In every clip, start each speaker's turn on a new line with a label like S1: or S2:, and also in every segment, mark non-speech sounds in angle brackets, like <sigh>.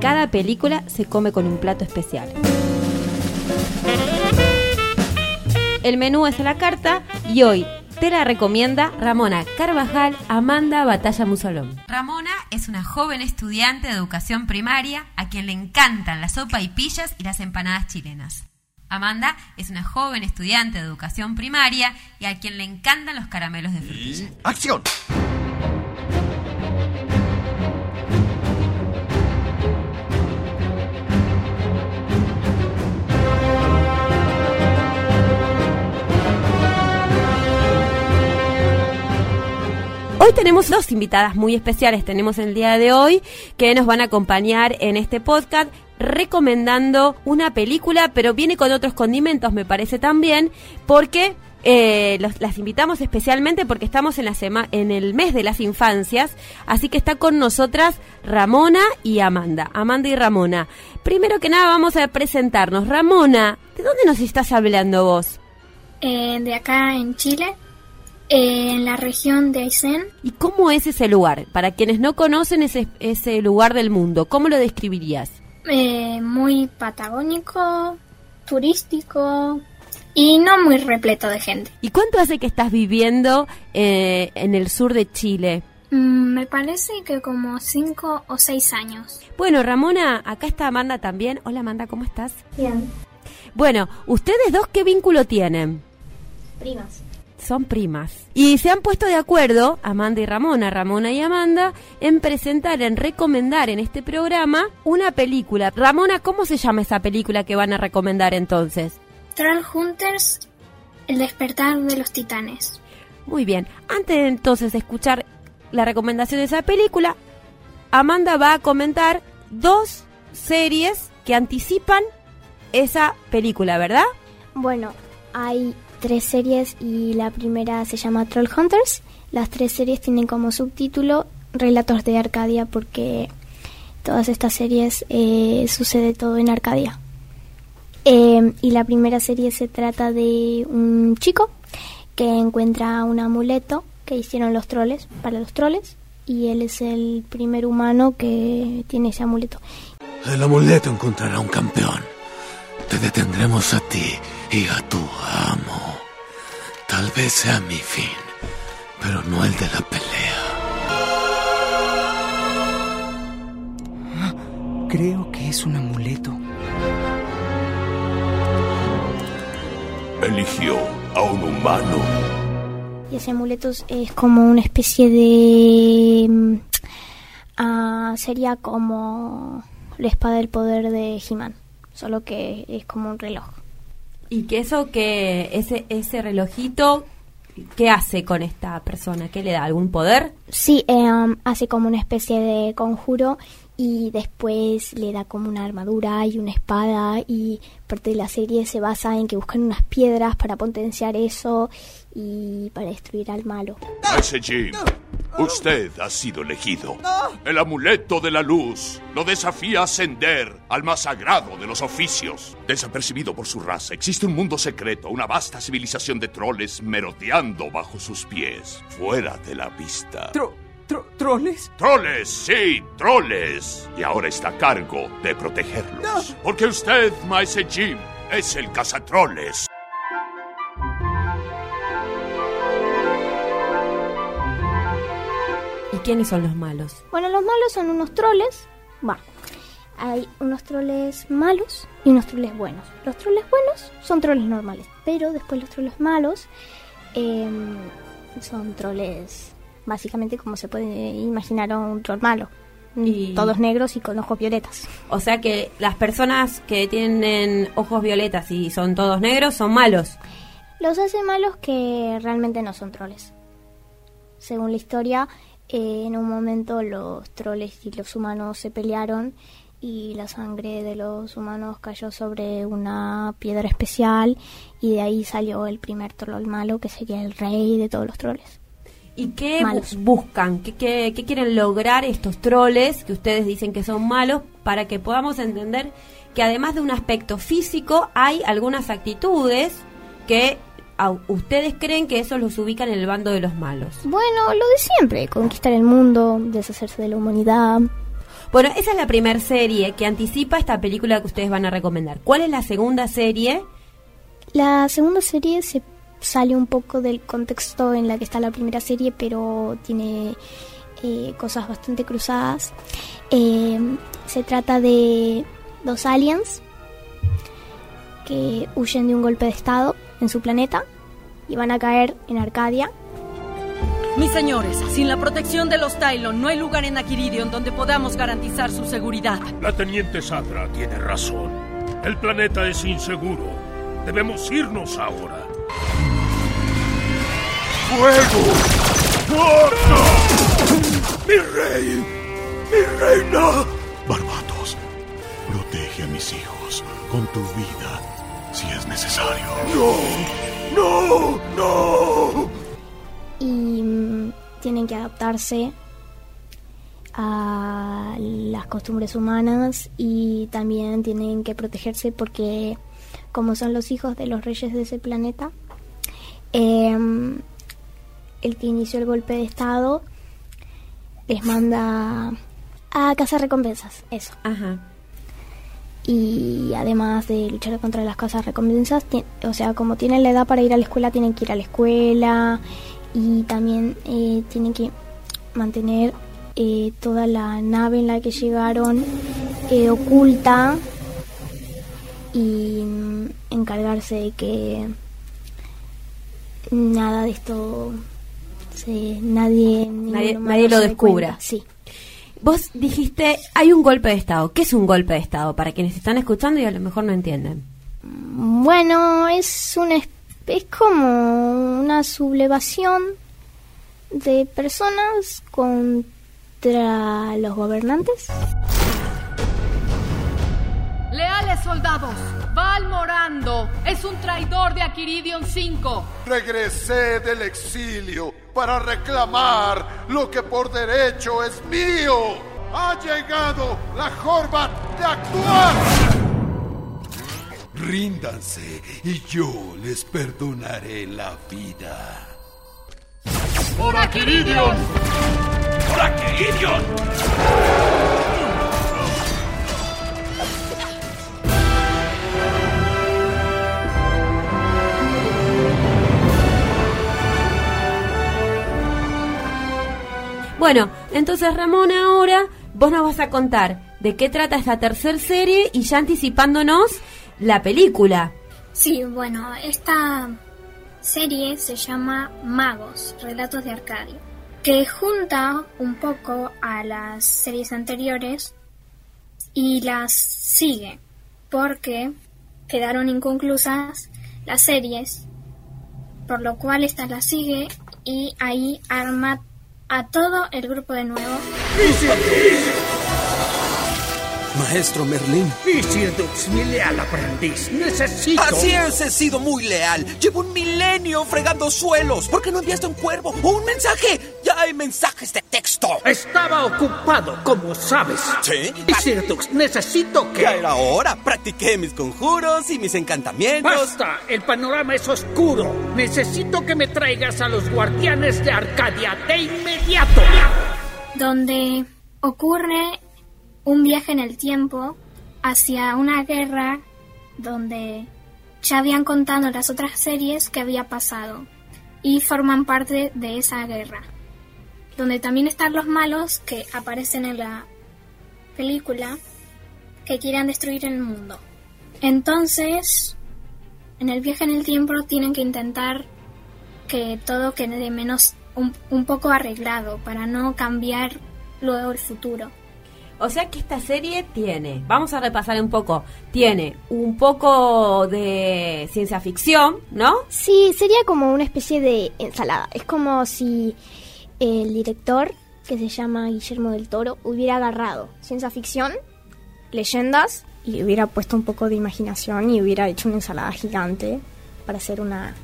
S1: cada película se come con un plato especial. El menú es a la carta y hoy te la recomienda Ramona Carvajal Amanda Batalla Musolón. Ramona es una joven estudiante de educación primaria a quien le encantan la sopa y pillas y las empanadas chilenas. Amanda es una joven estudiante de educación primaria y a quien le encantan los caramelos de frutilla.
S2: ¡Acción!
S1: Hoy tenemos dos invitadas muy especiales, tenemos el día de hoy, que nos van a acompañar en este podcast recomendando una película, pero viene con otros condimentos, me parece también, porque eh, las invitamos especialmente porque estamos en, la sema, en el mes de las infancias, así que está con nosotras Ramona y Amanda. Amanda y Ramona. Primero que nada vamos a presentarnos. Ramona, ¿de dónde nos estás hablando vos?
S3: Eh, de acá en Chile, en la región de Aysén.
S1: ¿Y cómo es ese lugar? Para quienes no conocen ese, ese lugar del mundo, ¿cómo lo describirías?
S3: Eh, muy patagónico, turístico y no muy repleto de gente.
S1: ¿Y cuánto hace que estás viviendo eh, en el sur de Chile?
S3: Mm, me parece que como cinco o seis años.
S1: Bueno, Ramona, acá está Amanda también. Hola Amanda, ¿cómo estás?
S3: Bien.
S1: Bueno, ¿ustedes dos qué vínculo tienen?
S3: Primas
S1: son primas. Y se han puesto de acuerdo, Amanda y Ramona, Ramona y Amanda, en presentar, en recomendar en este programa una película. Ramona, ¿cómo se llama esa película que van a recomendar entonces?
S3: Troll Hunters, El despertar de los titanes.
S1: Muy bien, antes de entonces de escuchar la recomendación de esa película, Amanda va a comentar dos series que anticipan esa película, ¿verdad?
S4: Bueno, hay tres series y la primera se llama Troll Hunters. Las tres series tienen como subtítulo Relatos de Arcadia porque todas estas series eh, sucede todo en Arcadia. Em, y la primera serie se trata de un chico que encuentra un amuleto que hicieron los troles para los troles y él es el primer humano que tiene ese amuleto.
S2: El amuleto encontrará un campeón. Te detendremos a ti y a tu amo. Tal vez sea mi fin, pero no el de la pelea.
S5: Creo que es un amuleto.
S2: Eligió a un humano.
S4: Y ese amuleto es como una especie de... Mm, ah, sería como la espada del poder de He-Man, solo que es como un reloj.
S1: Y que eso que ese ese relojito ¿Qué hace con esta persona? ¿Qué le da? ¿Algún poder?
S4: Sí, em, hace como una especie de conjuro y después le da como una armadura y una espada y parte de la serie se basa en que buscan unas piedras para potenciar eso y para destruir al malo.
S2: Ese Jim, usted ha sido elegido. El amuleto de la luz lo desafía a ascender al más sagrado de los oficios. Desapercibido por su raza, existe un mundo secreto, una vasta civilización de troles merodeando bajo sus pies, fuera de la vista.
S5: ¿Troles?
S2: ¡Troles! Sí, troles. Y ahora está a cargo de protegerlos. Porque usted, Maese Jim, es el cazatroles.
S1: Quiénes son los malos?
S4: Bueno, los malos son unos troles. Va. Hay unos troles malos y unos troles buenos. Los troles buenos son troles normales, pero después los troles malos em, son troles básicamente como se puede imaginar un troll malo. Y... Todos negros y con ojos violetas.
S1: O sea que las personas que tienen ojos violetas y son todos negros son malos.
S4: Los hace malos que realmente no son troles. Según la historia, eh, en un momento los troles y los humanos se pelearon y la sangre de los humanos cayó sobre una piedra especial y de ahí salió el primer troll malo que sería el rey de todos los troles.
S1: ¿Y qué buscan? ¿Qué, ¿Qué, quieren lograr estos troles que ustedes dicen que son malos para que podamos entender que además de un aspecto físico hay algunas actitudes que ustedes creen que eso los ubica en el bando de los malos?
S4: Bueno, lo de siempre, conquistar el mundo, deshacerse de la humanidad.
S1: Bueno, esa es la primera serie que anticipa esta película que ustedes van a recomendar. ¿Cuál es la segunda serie?
S4: La segunda serie se sale un poco del contexto en la que está la primera serie, pero tiene eh, cosas bastante cruzadas. Eh, se trata de dos aliens que huyen de un golpe de estado en su planeta y van a caer en Arcadia.
S6: Mis señores, sin la protección de los Tylon no hay lugar en Aquiridion donde podamos garantizar su seguridad.
S2: La teniente Sadra tiene razón. El planeta es inseguro. Debemos irnos ahora. ¡Fuego! ¡Fuerza! ¡Mi rey! ¡Mi reina! Barbatos, protege a mis hijos con tu vida si es necesario. ¡No! ¡No! ¡No!
S4: Y mm, tienen que adaptarse a las costumbres humanas y también tienen que protegerse porque como son los hijos de los reyes de ese planeta, em, el que inició el golpe de estado les manda a cazar recompensas, eso.
S1: Ajá
S4: y además de luchar contra las casas recompensas, o sea, como tienen la edad para ir a la escuela, tienen que ir a la escuela y también eh, tienen que mantener eh, toda la nave en la que llegaron eh, oculta y mm, encargarse de que nada de esto se, nadie
S1: nadie, lo descubra.
S4: Sí.
S1: Vos dijiste, hay un golpe de Estado. ¿Qué es un golpe de Estado? Para quienes están escuchando y a lo mejor no entienden.
S4: Bueno, es, una, es como una sublevación de personas contra los gobernantes.
S6: Leales soldados, Val Morando es un traidor de Aquiridion 5.
S2: Regresé del exilio para reclamar lo que por derecho es mío. Ha llegado la jorba de actuar. Ríndanse y yo les perdonaré la vida. ¡Por Aquiridion! ¡Por Aquiridion!
S1: Bueno, entonces Ramón, ahora vos nos vas a contar de qué trata esta tercera serie y ya anticipándonos la película.
S3: Sí, bueno, esta serie se llama Magos, Relatos de Arcadia, que junta un poco a las series anteriores y las sigue, porque quedaron inconclusas las series, por lo cual esta la sigue y ahí arma a todo el grupo de nuevo.
S5: Maestro Merlín.
S7: Dux, mi leal aprendiz. Necesito.
S5: Así es, he sido muy leal. Llevo un milenio fregando suelos. ¿Por qué no enviaste un cuervo o un mensaje? Ya hay mensajes de texto.
S7: Estaba ocupado, como sabes.
S5: ¿Sí?
S7: Dux, necesito que.
S5: Ya era hora. Practiqué mis conjuros y mis encantamientos.
S7: ¡Basta! El panorama es oscuro. Necesito que me traigas a los guardianes de Arcadia de inmediato.
S3: Donde ocurre un viaje en el tiempo hacia una guerra donde ya habían contado las otras series que había pasado y forman parte de esa guerra. Donde también están los malos que aparecen en la película que quieren destruir el mundo. Entonces, en el viaje en el tiempo tienen que intentar que todo quede menos un, un poco arreglado para no cambiar luego el futuro.
S1: O sea que esta serie tiene, vamos a repasar un poco, tiene un poco de ciencia ficción, ¿no?
S4: Sí, sería como una especie de ensalada. Es como si el director, que se llama Guillermo del Toro, hubiera agarrado ciencia ficción leyendas y hubiera puesto un poco de imaginación y hubiera hecho una ensalada gigante para hacer una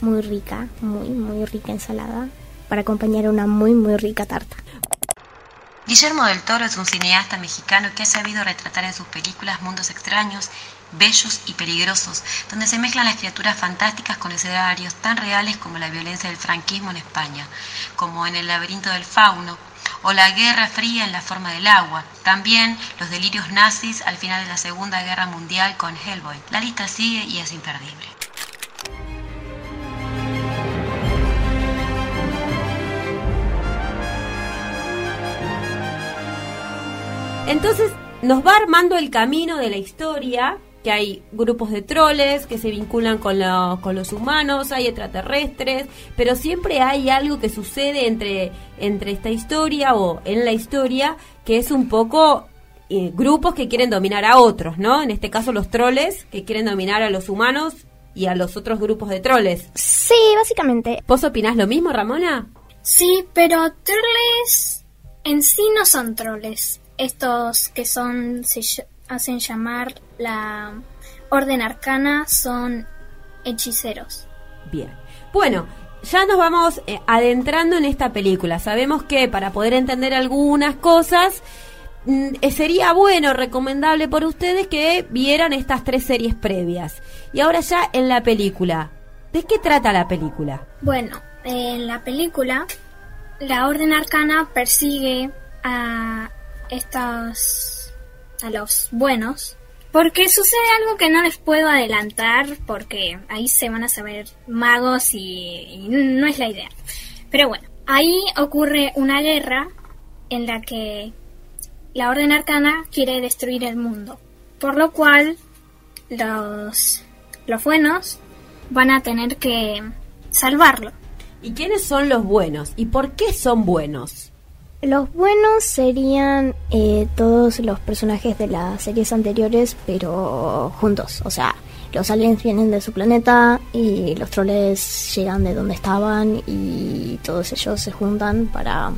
S4: muy rica, muy, muy rica ensalada para acompañar una muy, muy rica tarta.
S1: Guillermo del Toro es un cineasta mexicano que ha sabido retratar en sus películas mundos extraños, bellos y peligrosos, donde se mezclan las criaturas fantásticas con escenarios tan reales como la violencia del franquismo en España, como en El laberinto del fauno, o la Guerra Fría en la forma del agua. También los delirios nazis al final de la Segunda Guerra Mundial con Hellboy. La lista sigue y es imperdible. Entonces nos va armando el camino de la historia, que hay grupos de troles que se vinculan con, con los humanos, hay extraterrestres, pero siempre hay algo que sucede entre, entre esta historia o en la historia que es un poco eh, grupos que quieren dominar a otros, ¿no? En este caso los troles que quieren dominar a los humanos y a los otros grupos de troles.
S4: Sí, básicamente.
S1: ¿Vos opinás lo mismo, Ramona?
S3: Sí, pero troles en sí no son troles estos que son se hacen llamar la Orden Arcana son hechiceros.
S1: Bien. Bueno, ya nos vamos eh, adentrando en esta película. Sabemos que para poder entender algunas cosas mm, eh, sería bueno, recomendable por ustedes que vieran estas tres series previas. Y ahora ya en la película. ¿De qué trata la película?
S3: Bueno, en la película la Orden Arcana persigue a estos a los buenos porque sucede algo que no les puedo adelantar porque ahí se van a saber magos y, no es la idea. Pero bueno, ahí ocurre una guerra en la que la Orden Arcana quiere destruir el mundo, por lo cual los los buenos van a tener que salvarlo.
S1: ¿Y quiénes son los buenos? ¿Y por qué son buenos?
S4: Los buenos serían eh, todos los personajes de las series anteriores, pero juntos. O sea, los aliens vienen de su planeta y los troles llegan de donde estaban y todos ellos se juntan para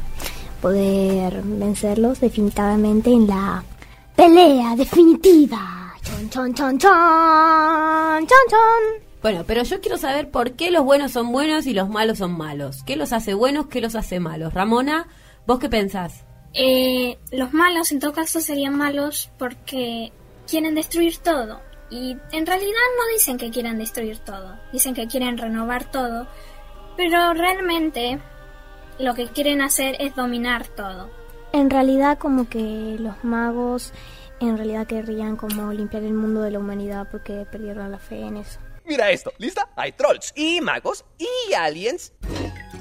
S4: poder vencerlos definitivamente en la pelea definitiva. Chon, chon, chon,
S1: Bueno, pero yo quiero saber por qué los buenos son buenos y los malos son malos. ¿Qué los hace buenos? ¿Qué los hace malos? Ramona, ¿Vos qué pensás?
S3: Eh, los malos en todo caso serían malos porque quieren destruir todo. Y en realidad no dicen que quieran destruir todo, dicen que quieren renovar todo, pero realmente lo que quieren hacer es dominar todo.
S4: En realidad como que los magos en realidad querrían como limpiar el mundo de la humanidad porque perdieron la fe en eso.
S5: Mira esto, ¿lista? Hay trolls y magos y aliens.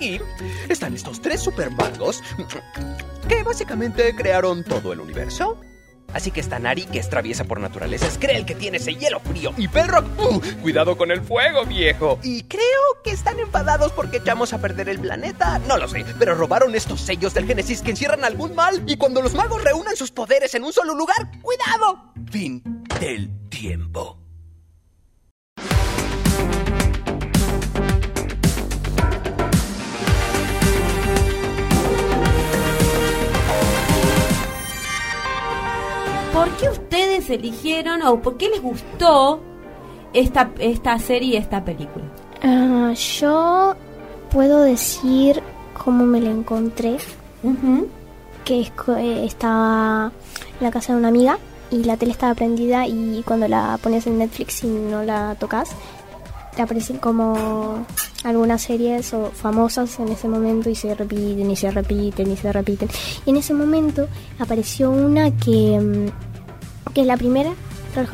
S5: Y están estos tres supermagos que básicamente crearon todo el universo. Así que está Nari, que es traviesa por naturaleza, es el que tiene ese hielo frío. Y Belrock, uh, cuidado con el fuego, viejo. Y creo que están enfadados porque echamos a perder el planeta. No lo sé, pero robaron estos sellos del Génesis que encierran algún mal. Y cuando los magos reúnan sus poderes en un solo lugar, ¡cuidado! Fin del tiempo.
S1: Qué ustedes eligieron o por qué les gustó esta, esta serie, esta película?
S4: Ah, yo puedo decir cómo me la encontré. Que eh, estaba en la casa de una amiga y la tele estaba prendida y cuando la pones en Netflix y no la tocas, te aparecen como algunas series o famosas en ese momento y se repiten y se repiten y se repiten. Y en ese momento apareció una que, mm, que es la primera, Troll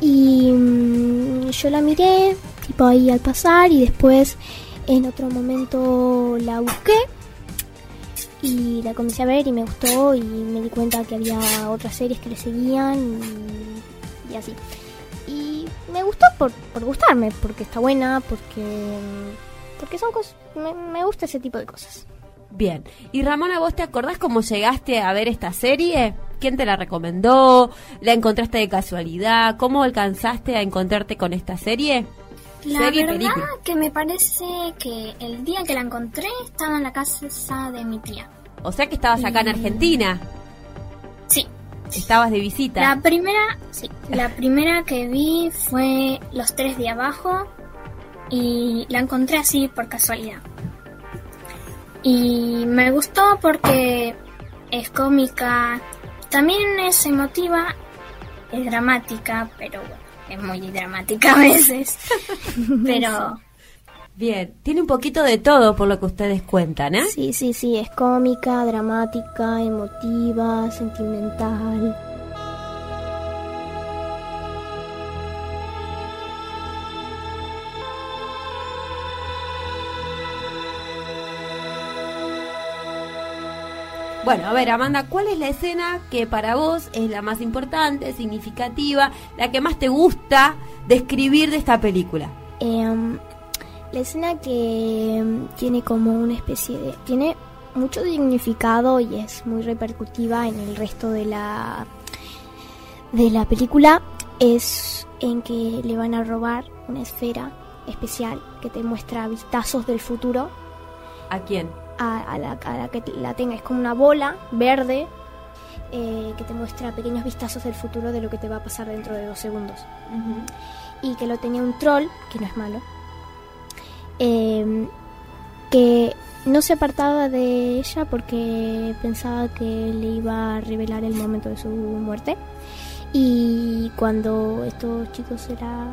S4: y mm, yo la miré, tipo ahí al pasar, y después en otro momento la busqué y la comencé a ver y me gustó y me di cuenta que había otras series que le seguían y así me gustó por, por gustarme, porque está buena, porque porque son cosas, me, gusta ese tipo de cosas.
S1: Bien, y Ramona, ¿vos te acordás cómo llegaste a ver esta serie? ¿Quién te la recomendó? ¿La encontraste de casualidad? ¿Cómo alcanzaste a encontrarte con esta serie?
S3: La verdad que me parece que el día que la encontré estaba en la casa de mi tía.
S1: O sea que estabas acá en Argentina.
S3: Sí.
S1: estabas de visita.
S3: La primera, sí, la <laughs> primera que vi fue Los Tres de Abajo y la encontré así por casualidad. Y me gustó porque es cómica, también es emotiva, es dramática, pero bueno, es muy dramática <laughs> a veces. <laughs> pero
S1: Bien, tiene un poquito de todo por lo que ustedes cuentan, ¿eh?
S4: Sí, sí, sí, es cómica, dramática, emotiva, sentimental.
S1: Bueno, a ver, Amanda, ¿cuál es la escena que para vos es la más importante, significativa, la que más te gusta describir de esta película?
S4: Em, la escena que em, tiene como una especie de... tiene mucho significado y es muy repercutiva en el resto de la de la película es en que le van a robar una esfera especial que te muestra vistazos del futuro
S1: ¿A quién?
S4: A, a la, a la que la tenga. Es como una bola verde eh, que te muestra pequeños vistazos del futuro de lo que te va a pasar dentro de dos segundos. Y que lo tenía un troll, que no es malo, eh, que no se apartaba de ella porque pensaba que le iba a revelar el momento de su muerte. Y cuando estos chicos era...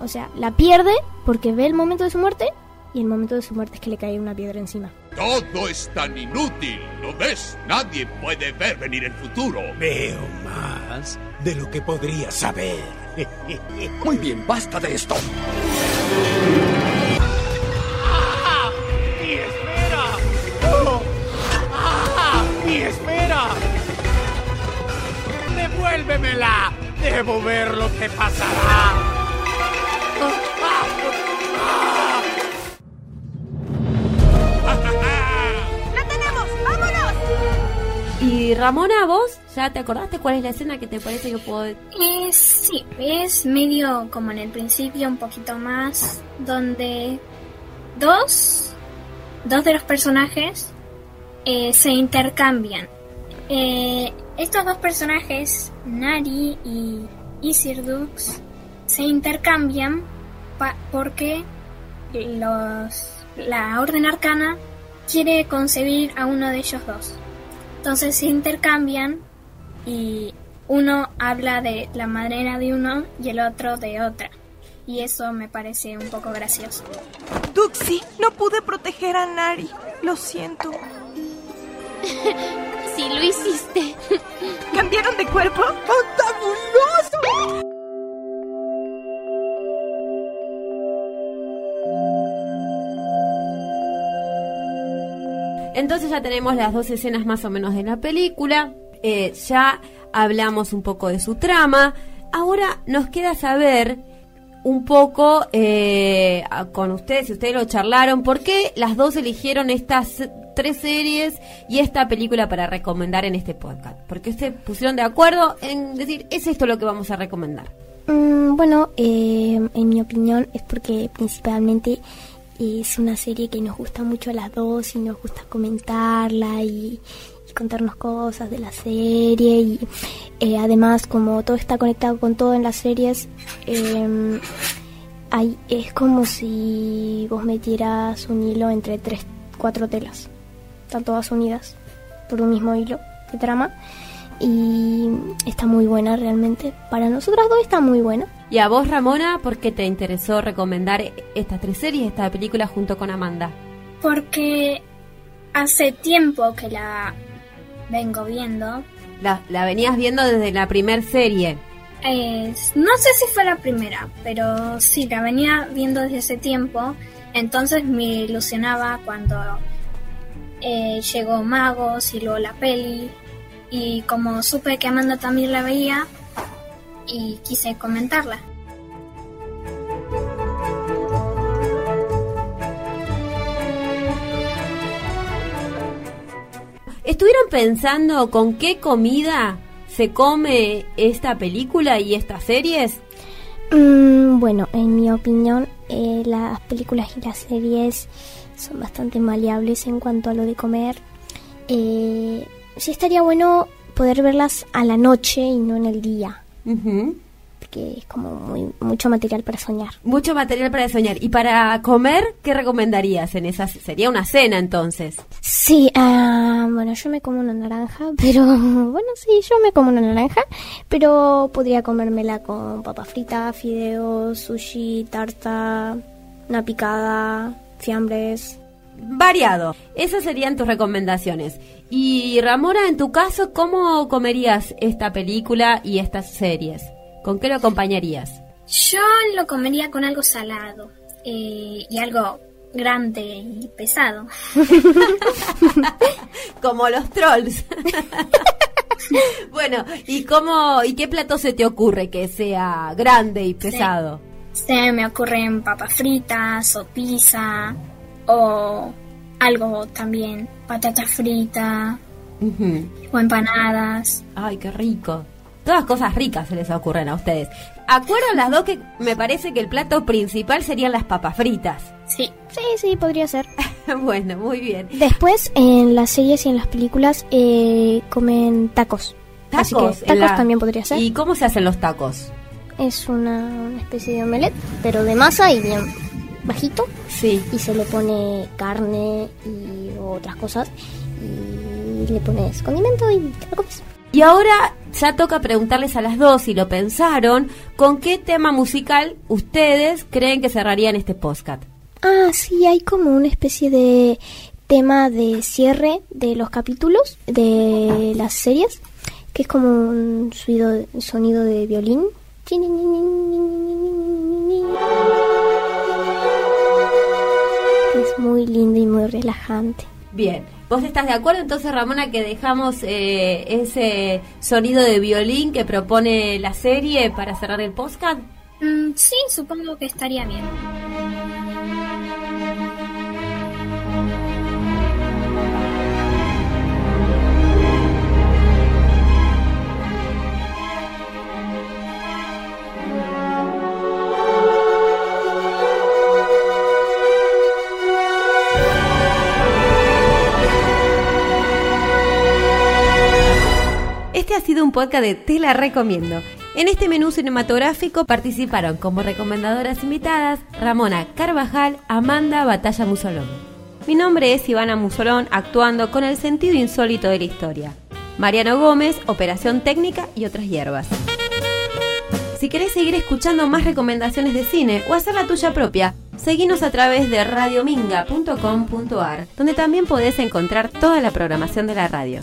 S4: O sea, la pierde porque ve el momento de su muerte y el momento de su muerte es que le cae una piedra encima.
S2: Todo es tan inútil, ¿lo ves? Nadie puede ver venir el futuro.
S7: Veo más de lo que podría saber. <laughs>
S5: Muy bien, basta de esto.
S7: ¡Mi espera! ¡Oh! ¡Ah! ¡Mi espera! ¡Devuélvemela! Debo ver lo que pasará.
S1: Y Ramona, vos, ¿ya te acordaste cuál es la escena que te parece que puedo...
S3: Eh, sí, es medio como en el principio, un poquito más, donde dos, dos de los personajes eh, se intercambian. Eh, estos dos personajes, Nari y Isirdux, se intercambian porque los, la Orden Arcana quiere concebir a uno de ellos dos. Entonces se intercambian y uno habla de la madrina de uno y el otro de otra. Y eso me parece un poco gracioso.
S8: Duxi, no pude proteger a Nari. Lo siento. <laughs>
S9: Sí lo hiciste.
S8: ¿Cambiaron de cuerpo? ¡Fantabuloso!
S1: Entonces ya tenemos las dos escenas más o menos de la película, eh, ya hablamos un poco de su trama, ahora nos queda saber un poco eh, con ustedes, si ustedes lo charlaron, por qué las dos eligieron estas tres series y esta película para recomendar en este podcast. Porque ustedes pusieron de acuerdo en decir, es esto lo que vamos a recomendar.
S4: Mm, bueno, eh, en mi opinión es porque principalmente es una serie que nos gusta mucho a las dos y nos gusta comentarla y, contarnos cosas de la serie y eh, además como todo está conectado con todo en las series eh, es como si vos metieras un hilo entre tres, cuatro telas, están todas unidas por un mismo hilo de trama y está muy buena realmente. Para nosotras dos está muy buena.
S1: Y a vos, Ramona, ¿por qué te interesó recomendar estas tres series, esta película junto con Amanda?
S3: Porque hace tiempo que la vengo viendo.
S1: La, la venías viendo desde la primer serie.
S3: No sé si fue la primera, pero sí, la venía viendo desde ese tiempo. Entonces me ilusionaba cuando eh, llegó Magos y luego la peli. Y como supe que Amanda también la veía, y quise comentarla.
S1: ¿Estuvieron pensando con qué comida se come esta película y estas series?
S4: Mm, bueno, en mi opinión, eh, las películas y las series son bastante maleables en cuanto a lo de comer. Eh, sí estaría bueno poder verlas a la noche y no en el día.
S1: Ujú.
S4: Porque es como muy, mucho material para soñar.
S1: Mucho material para soñar. ¿Y para comer, qué recomendarías en esa? Sería una cena entonces.
S4: Sí, ah, bueno, yo me como una naranja, <laughs> pero bueno, sí, yo me como una naranja, pero podría comérmela con papa frita, fideos, sushi, tarta, una picada, fiambres.
S1: Variado. Esas serían tus recomendaciones. Y Ramona, en tu caso, ¿cómo comerías esta película y estas series? ¿Con qué lo acompañarías?
S3: Yo lo comería con algo salado eh, y algo grande y pesado. <laughs>
S1: Como los trolls. <laughs> bueno, ¿y cómo y qué plato se te ocurre que sea grande y pesado?
S3: Se me ocurren papas fritas o pizza o algo también, patata frita o empanadas.
S1: Ay, qué rico. Todas cosas ricas se les ocurren a ustedes. ¿Acuerdan las dos que me parece que el plato principal serían las papas fritas?
S3: Sí,
S4: Sí, sí, podría ser. <laughs>
S1: bueno, muy bien.
S4: Después, en las series y en las películas, eh, comen tacos. Así
S1: Tacos.
S4: que tacos
S1: la-
S4: también podría ser.
S1: ¿Y cómo se hacen los tacos?
S4: Es una, una especie de omelette, pero de masa y bien bajito.
S1: Sí.
S4: Y se le pone carne y otras cosas. Y le pones condimento y te lo comes.
S1: Y ahora ya toca preguntarles a las dos si lo pensaron, ¿con qué tema musical ustedes creen que cerrarían este podcast?
S4: Ah, sí, hay como una especie de tema de cierre de los capítulos de las series, que es como un sonido, sonido de violín. Muy lindo y muy relajante.
S1: Bien, ¿vos estás de acuerdo entonces, Ramona, que dejamos eh, ese sonido de violín que propone la serie para cerrar el podcast?
S3: Mm, sí, supongo que estaría bien.
S1: Podcast de Te la recomiendo. En este menú cinematográfico participaron como recomendadoras invitadas Ramona Carvajal, Amanda Batalla Musolón. Mi nombre es Ivana Musolón, actuando con el sentido insólito de la historia. Mariano Gómez, operación técnica y otras hierbas. Si querés seguir escuchando más recomendaciones de cine o hacer la tuya propia, seguinos a través de radiominga.com.ar, donde también podés encontrar toda la programación de la radio.